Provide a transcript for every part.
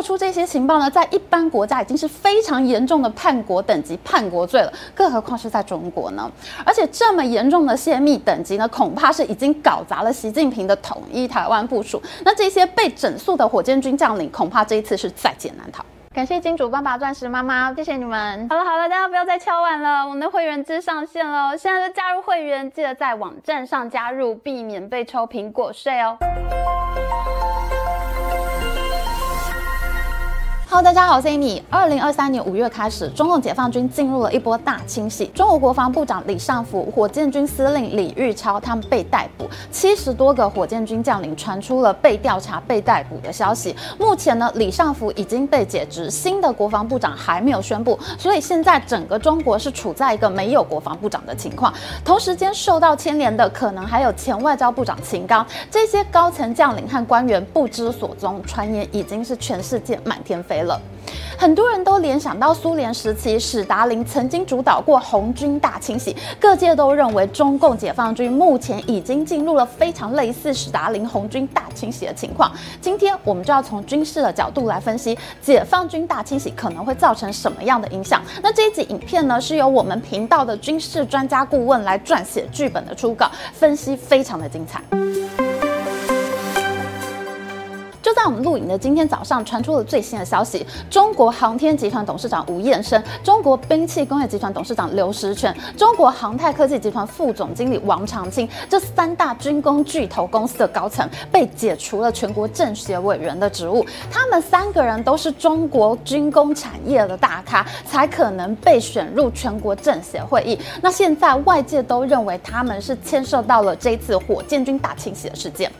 爆出这些情报呢，在一般国家已经是非常严重的叛国等级叛国罪了，更何况是在中国呢？而且这么严重的泄密等级呢，恐怕是已经搞砸了习近平的统一台湾部署。那这些被整肃的火箭军将领，恐怕这一次是在劫难逃。感谢金主爸爸、钻石妈妈，谢谢你们。好了好了，大家不要再敲碗了，我们的会员制上线了，现在就加入会员，记得在网站上加入，避免被抽苹果税哦。大家好，我是 Amy。二零二三年五月开始，中共解放军进入了一波大清洗。中国国防部长李尚福、火箭军司令李玉超他们被逮捕，七十多个火箭军将领传出了被调查、被逮捕的消息。目前呢，李尚福已经被解职，新的国防部长还没有宣布，所以现在整个中国是处在一个没有国防部长的情况。同时间受到牵连的，可能还有前外交部长秦刚。这些高层将领和官员不知所踪，传言已经是全世界满天飞了。很多人都联想到苏联时期，史达林曾经主导过红军大清洗，各界都认为中共解放军目前已经进入了非常类似史达林红军大清洗的情况。今天我们就要从军事的角度来分析解放军大清洗可能会造成什么样的影响。那这一集影片呢，是由我们频道的军事专家顾问来撰写剧本的初稿，分析非常的精彩。就在我们录影的今天早上，传出了最新的消息：中国航天集团董事长吴彦生、中国兵器工业集团董事长刘石泉、中国航太科技集团副总经理王长青这三大军工巨头公司的高层被解除了全国政协委员的职务。他们三个人都是中国军工产业的大咖，才可能被选入全国政协会议。那现在外界都认为他们是牵涉到了这次火箭军大清洗的事件。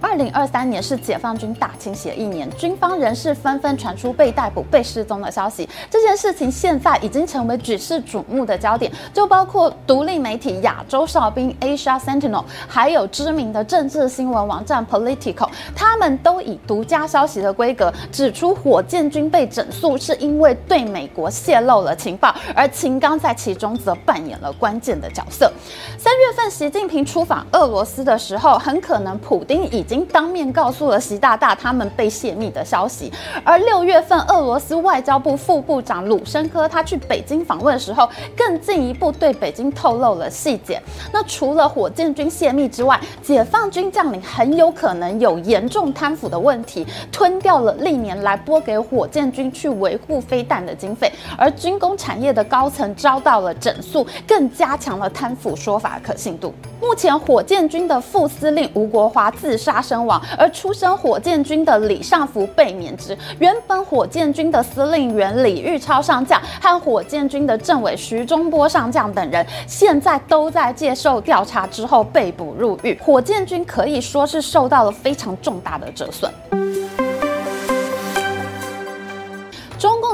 二零二三年是解放军大清洗的一年，军方人士纷纷传出被逮捕、被失踪的消息。这件事情现在已经成为举世瞩目的焦点，就包括独立媒体亚洲哨兵 Asia Sentinel，还有知名的政治新闻网站 Politico，他们都以独家消息的规格指出，火箭军被整肃是因为对美国泄露了情报，而秦刚在其中则扮演了关键的角色。三月份，习近平出访俄罗斯的时候，很可能普丁已经当面告诉了习大大他们被泄密的消息，而六月份俄罗斯外交部副部长鲁申科他去北京访问的时候，更进一步对北京透露了细节。那除了火箭军泄密之外，解放军将领很有可能有严重贪腐的问题，吞掉了历年来拨给火箭军去维护飞弹的经费，而军工产业的高层遭到了整肃，更加强了贪腐说法的可信度。目前火箭军的副司令吴国华自杀身亡，而出身火箭军的李尚福被免职。原本火箭军的司令员李玉超上将和火箭军的政委徐中波上将等人，现在都在接受调查之后被捕入狱。火箭军可以说是受到了非常重大的折损。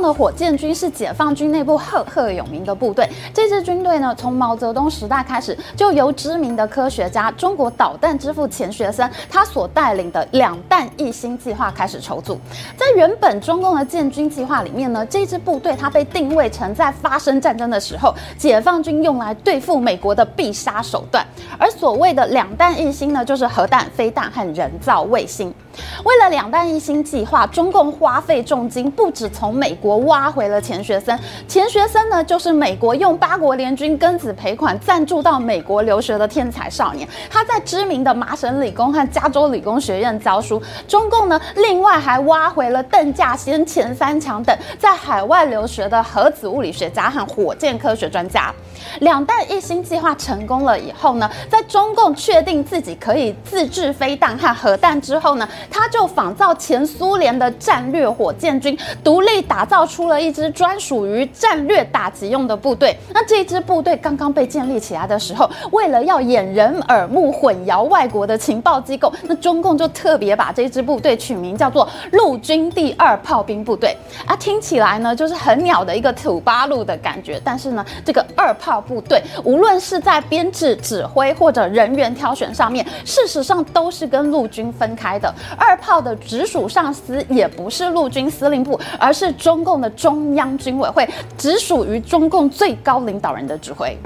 的火箭军是解放军内部赫赫有名的部队。这支军队呢，从毛泽东时代开始，就由知名的科学家、中国导弹之父钱学森他所带领的“两弹一星”计划开始筹组。在原本中共的建军计划里面呢，这支部队它被定位成在发生战争的时候，解放军用来对付美国的必杀手段。而所谓的“两弹一星”呢，就是核弹、飞弹和人造卫星。为了“两弹一星”计划，中共花费重金，不止从美国挖回了钱学森，钱学森呢，就是美国用八国联军庚子赔款赞助到美国留学的天才少年。他在知名的麻省理工和加州理工学院教书。中共呢，另外还挖回了邓稼先、钱三强等在海外留学的核子物理学家和火箭科学专家。两弹一星计划成功了以后呢，在中共确定自己可以自制飞弹和核弹之后呢，他就仿造前苏联的战略火箭军，独立打造出了一支专属于战略打击用的部队。那这支部队刚刚被建立起来的时候，为了要掩人耳目、混淆外国的情报机构，那中共就特别把这支部队取名叫做陆军第二炮兵部队啊，听起来呢就是很鸟的一个土八路的感觉。但是呢，这个二炮部队无论是在编制、指挥或者人员挑选上面，事实上都是跟陆军分开的。二炮的直属上司也不是陆军司令部，而是中共的中央军委会，只属于中共最高领导人的指挥。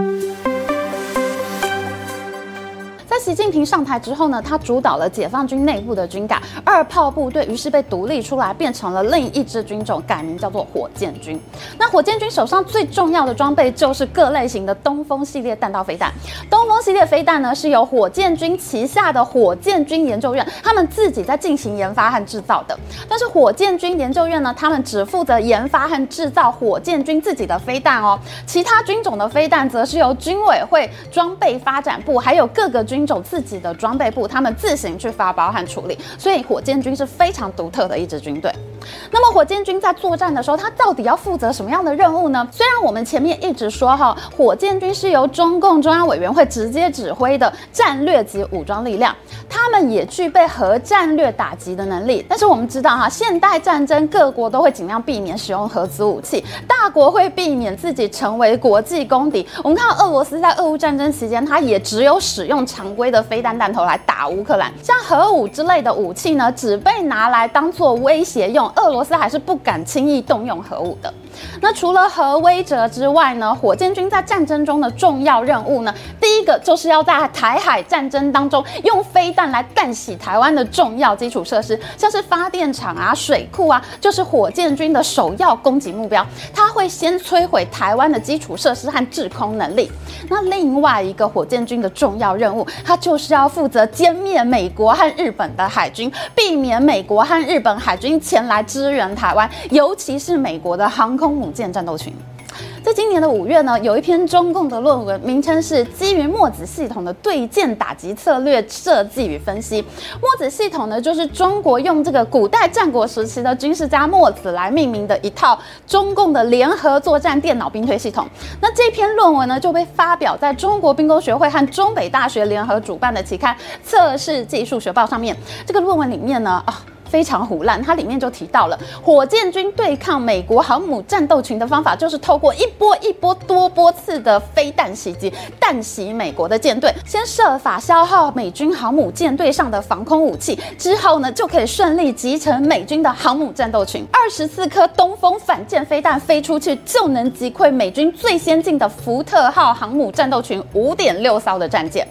习近平上台之后呢，他主导了解放军内部的军改，二炮部队于是被独立出来，变成了另一支军种，改名叫做火箭军。那火箭军手上最重要的装备就是各类型的东风系列弹道飞弹。东风系列飞弹呢，是由火箭军旗下的火箭军研究院他们自己在进行研发和制造的。但是火箭军研究院呢，他们只负责研发和制造火箭军自己的飞弹哦，其他军种的飞弹则是由军委会装备发展部还有各个军有自己的装备部他们自行去发包和处理。所以火箭军是非常独特的一支军队。那么火箭军在作战的时候，他到底要负责什么样的任务呢？虽然我们前面一直说哈，火箭军是由中共中央委员会直接指挥的战略级武装力量，他们也具备核战略打击的能力。但是我们知道哈，现代战争各国都会尽量避免使用核子武器，大国会避免自己成为国际公敌。我们看到俄罗斯在俄乌战争期间，他也只有使用常规的飞弹弹头来打乌克兰，像核武之类的武器呢，只被拿来当做威胁用。俄罗斯还是不敢轻易动用核武的。那除了核威慑之外呢，火箭军在战争中的重要任务呢，第一个就是要在台海战争当中用飞弹来干洗台湾的重要基础设施，像是发电厂啊、水库啊，就是火箭军的首要攻击目标。它会先摧毁台湾的基础设施和制空能力。那另外一个火箭军的重要任务，它就是要负责歼灭美国和日本的海军，避免美国和日本海军前来支援台湾，尤其是美国的航空母舰战斗群。在今年的五月呢，有一篇中共的论文，名称是《基于墨子系统的对舰打击策略设计与分析》。墨子系统呢，就是中国用这个古代战国时期的军事家墨子来命名的一套中共的联合作战电脑兵推系统。那这篇论文呢，就被发表在中国兵工学会和中北大学联合主办的期刊《测试技术学报》上面。这个论文里面呢，啊。非常唬烂，它里面就提到了火箭军对抗美国航母战斗群的方法，就是透过一波一波多波次的飞弹袭击，弹袭美国的舰队，先设法消耗美军航母舰队上的防空武器，之后呢，就可以顺利击沉美军的航母战斗群。二十四颗东风反舰飞弹飞出去，就能击溃美军最先进的福特号航母战斗群五点六艘的战舰。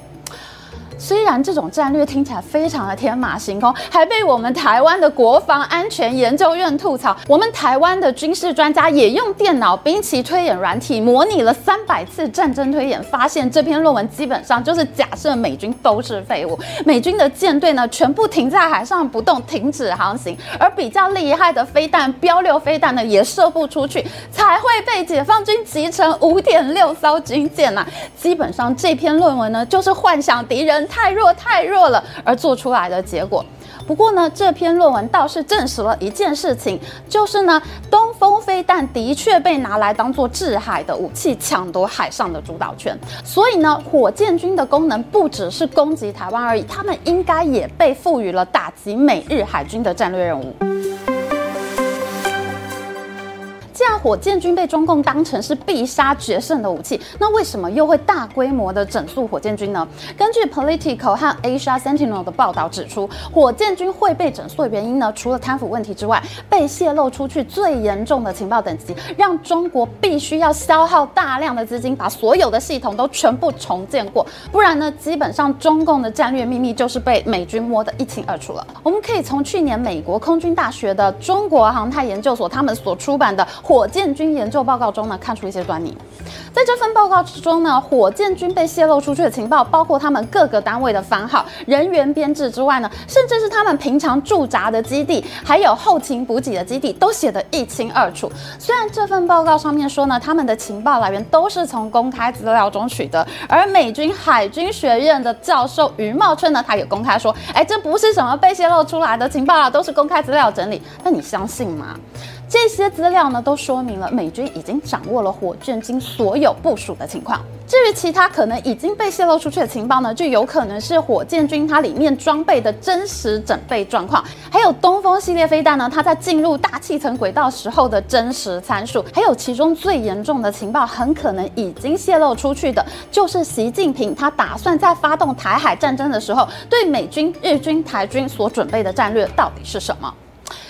虽然这种战略听起来非常的天马行空，还被我们台湾的国防安全研究院吐槽。我们台湾的军事专家也用电脑兵棋推演软体模拟了三百次战争推演，发现这篇论文基本上就是假设美军都是废物，美军的舰队呢全部停在海上不动，停止航行，而比较厉害的飞弹标六飞弹呢也射不出去，才会被解放军击沉五点六艘军舰呐。基本上这篇论文呢就是幻想敌人。太弱太弱了，而做出来的结果。不过呢，这篇论文倒是证实了一件事情，就是呢，东风飞弹的确被拿来当做制海的武器，抢夺海上的主导权。所以呢，火箭军的功能不只是攻击台湾而已，他们应该也被赋予了打击美日海军的战略任务。这样火箭军被中共当成是必杀决胜的武器，那为什么又会大规模的整肃火箭军呢？根据 Politico 和 Asia Sentinel 的报道指出，火箭军会被整肃的原因呢，除了贪腐问题之外，被泄露出去最严重的情报等级，让中国必须要消耗大量的资金，把所有的系统都全部重建过，不然呢，基本上中共的战略秘密就是被美军摸得一清二楚了。我们可以从去年美国空军大学的中国航太研究所他们所出版的。火箭军研究报告中呢，看出一些端倪。在这份报告之中呢，火箭军被泄露出去的情报，包括他们各个单位的番号、人员编制之外呢，甚至是他们平常驻扎的基地，还有后勤补给的基地，都写得一清二楚。虽然这份报告上面说呢，他们的情报来源都是从公开资料中取得，而美军海军学院的教授余茂春呢，他也公开说，哎，这不是什么被泄露出来的情报啊，都是公开资料整理。那你相信吗？这些资料呢，都说明了美军已经掌握了火箭军所有部署的情况。至于其他可能已经被泄露出去的情报呢，就有可能是火箭军它里面装备的真实整备状况，还有东风系列飞弹呢，它在进入大气层轨道时候的真实参数，还有其中最严重的情报，很可能已经泄露出去的，就是习近平他打算在发动台海战争的时候，对美军、日军、台军所准备的战略到底是什么。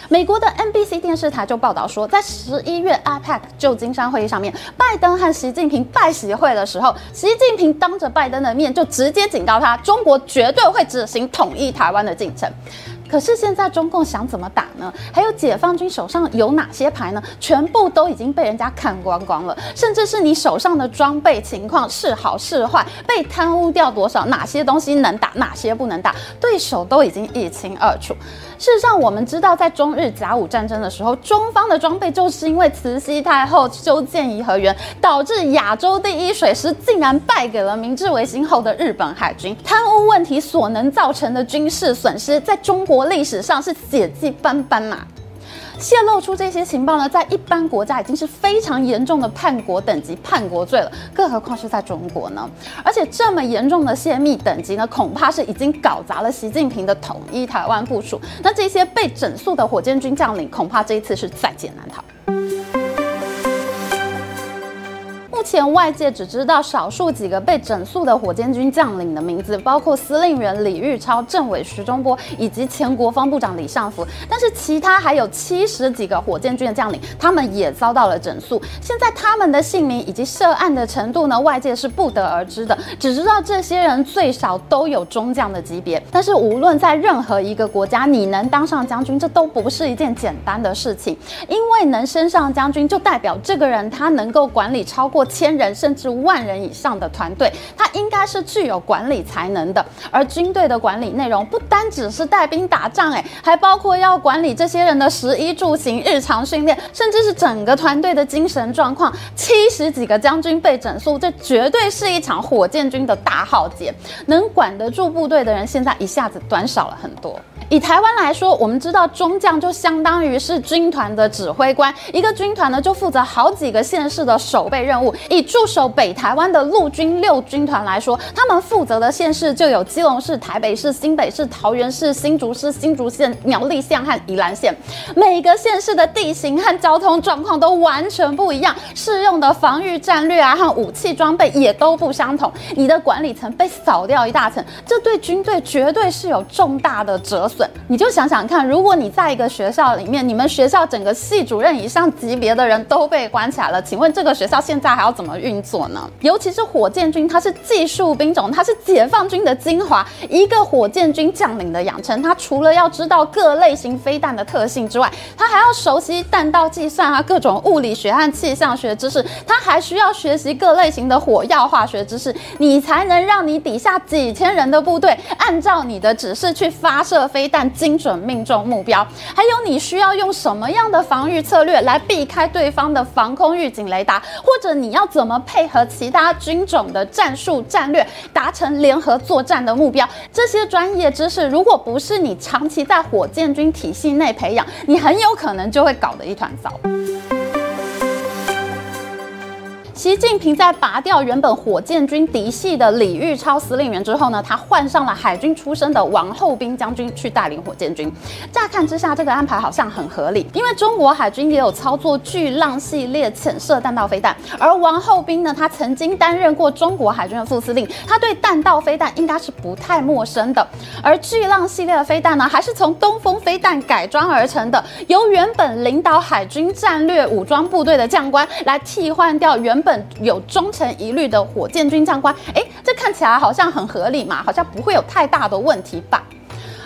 美国的 NBC 电视台就报道说，在十一月 APEC 旧金山会议上面，拜登和习近平拜习会的时候，习近平当着拜登的面就直接警告他，中国绝对会执行统一台湾的进程。可是现在中共想怎么打呢？还有解放军手上有哪些牌呢？全部都已经被人家看光光了，甚至是你手上的装备情况是好是坏，被贪污掉多少，哪些东西能打，哪些不能打，对手都已经一清二楚。事实上，我们知道，在中日甲午战争的时候，中方的装备就是因为慈禧太后修建颐和园，导致亚洲第一水师竟然败给了明治维新后的日本海军。贪污问题所能造成的军事损失，在中国历史上是血迹斑斑嘛。泄露出这些情报呢，在一般国家已经是非常严重的叛国等级叛国罪了，更何况是在中国呢？而且这么严重的泄密等级呢，恐怕是已经搞砸了习近平的统一台湾部署。那这些被整肃的火箭军将领，恐怕这一次是在劫难逃。前外界只知道少数几个被整肃的火箭军将领的名字，包括司令员李玉超、政委徐中波以及前国防部长李尚福。但是其他还有七十几个火箭军的将领，他们也遭到了整肃。现在他们的姓名以及涉案的程度呢，外界是不得而知的。只知道这些人最少都有中将的级别。但是无论在任何一个国家，你能当上将军，这都不是一件简单的事情。因为能升上将军，就代表这个人他能够管理超过千人甚至万人以上的团队，他应该是具有管理才能的。而军队的管理内容不单只是带兵打仗，诶，还包括要管理这些人的食衣住行、日常训练，甚至是整个团队的精神状况。七十几个将军被整肃，这绝对是一场火箭军的大浩劫。能管得住部队的人，现在一下子短少了很多。以台湾来说，我们知道中将就相当于是军团的指挥官，一个军团呢就负责好几个县市的守备任务。以驻守北台湾的陆军六军团来说，他们负责的县市就有基隆市、台北市、新北市、桃园市、新竹市、新竹县、苗栗县和宜兰县。每个县市的地形和交通状况都完全不一样，适用的防御战略啊和武器装备也都不相同。你的管理层被扫掉一大层，这对军队绝对是有重大的折损。你就想想看，如果你在一个学校里面，你们学校整个系主任以上级别的人都被关起来了，请问这个学校现在还要怎么运作呢？尤其是火箭军，它是技术兵种，它是解放军的精华。一个火箭军将领的养成，他除了要知道各类型飞弹的特性之外，他还要熟悉弹道计算啊，各种物理学和气象学知识，他还需要学习各类型的火药化学知识，你才能让你底下几千人的部队按照你的指示去发射飞弹。精准命中目标，还有你需要用什么样的防御策略来避开对方的防空预警雷达，或者你要怎么配合其他军种的战术战略，达成联合作战的目标？这些专业知识，如果不是你长期在火箭军体系内培养，你很有可能就会搞得一团糟。习近平在拔掉原本火箭军嫡系的李玉超司令员之后呢，他换上了海军出身的王厚斌将军去带领火箭军。乍看之下，这个安排好像很合理，因为中国海军也有操作巨浪系列潜射弹道飞弹，而王厚斌呢，他曾经担任过中国海军的副司令，他对弹道飞弹应该是不太陌生的。而巨浪系列的飞弹呢，还是从东风飞弹改装而成的，由原本领导海军战略武装部队的将官来替换掉原本。有忠诚疑虑的火箭军将官，哎，这看起来好像很合理嘛，好像不会有太大的问题吧？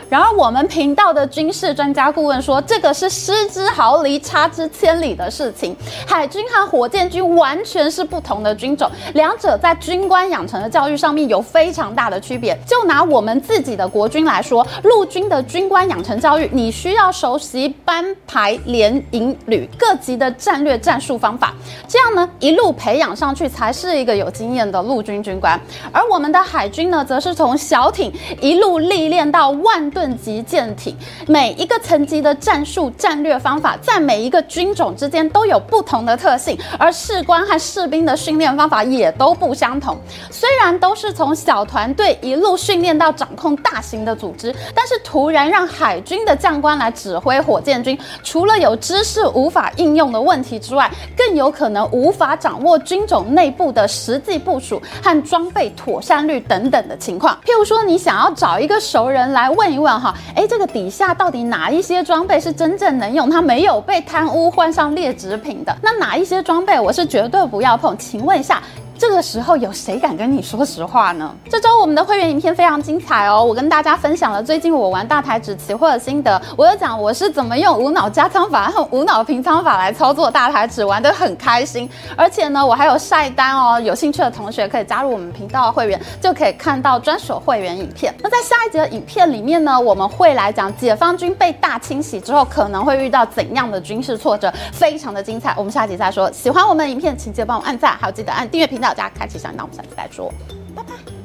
然而，我们频道的军事专家顾问说，这个是失之毫厘、差之千里的事情。海军和火箭军完全是不同的军种，两者在军官养成的教育上面有非常大的区别。就拿我们自己的国军来说，陆军的军官养成教育，你需要熟悉班、排、连、营、旅各级的战略战术方法，这样呢，一路培养上去，才是一个有经验的陆军军官。而我们的海军呢，则是从小艇一路历练到万吨。层级舰艇，每一个层级的战术战略方法，在每一个军种之间都有不同的特性，而士官和士兵的训练方法也都不相同。虽然都是从小团队一路训练到掌控大型的组织，但是突然让海军的将官来指挥火箭军，除了有知识无法应用的问题之外，更有可能无法掌握军种内部的实际部署和装备妥善率等等的情况。譬如说，你想要找一个熟人来问一。问哈，哎，这个底下到底哪一些装备是真正能用，它没有被贪污换上劣质品的？那哪一些装备我是绝对不要碰？请问一下。这个时候有谁敢跟你说实话呢？这周我们的会员影片非常精彩哦，我跟大家分享了最近我玩大台纸期货的心得，我有讲我是怎么用无脑加仓法和无脑平仓法来操作大台纸，玩得很开心。而且呢，我还有晒单哦，有兴趣的同学可以加入我们频道的会员，就可以看到专属会员影片。那在下一集的影片里面呢，我们会来讲解放军被大清洗之后可能会遇到怎样的军事挫折，非常的精彩。我们下集再说。喜欢我们的影片，请记得帮我按赞，还有记得按订阅频到。大家开启小铃铛，我们下次再说，拜拜。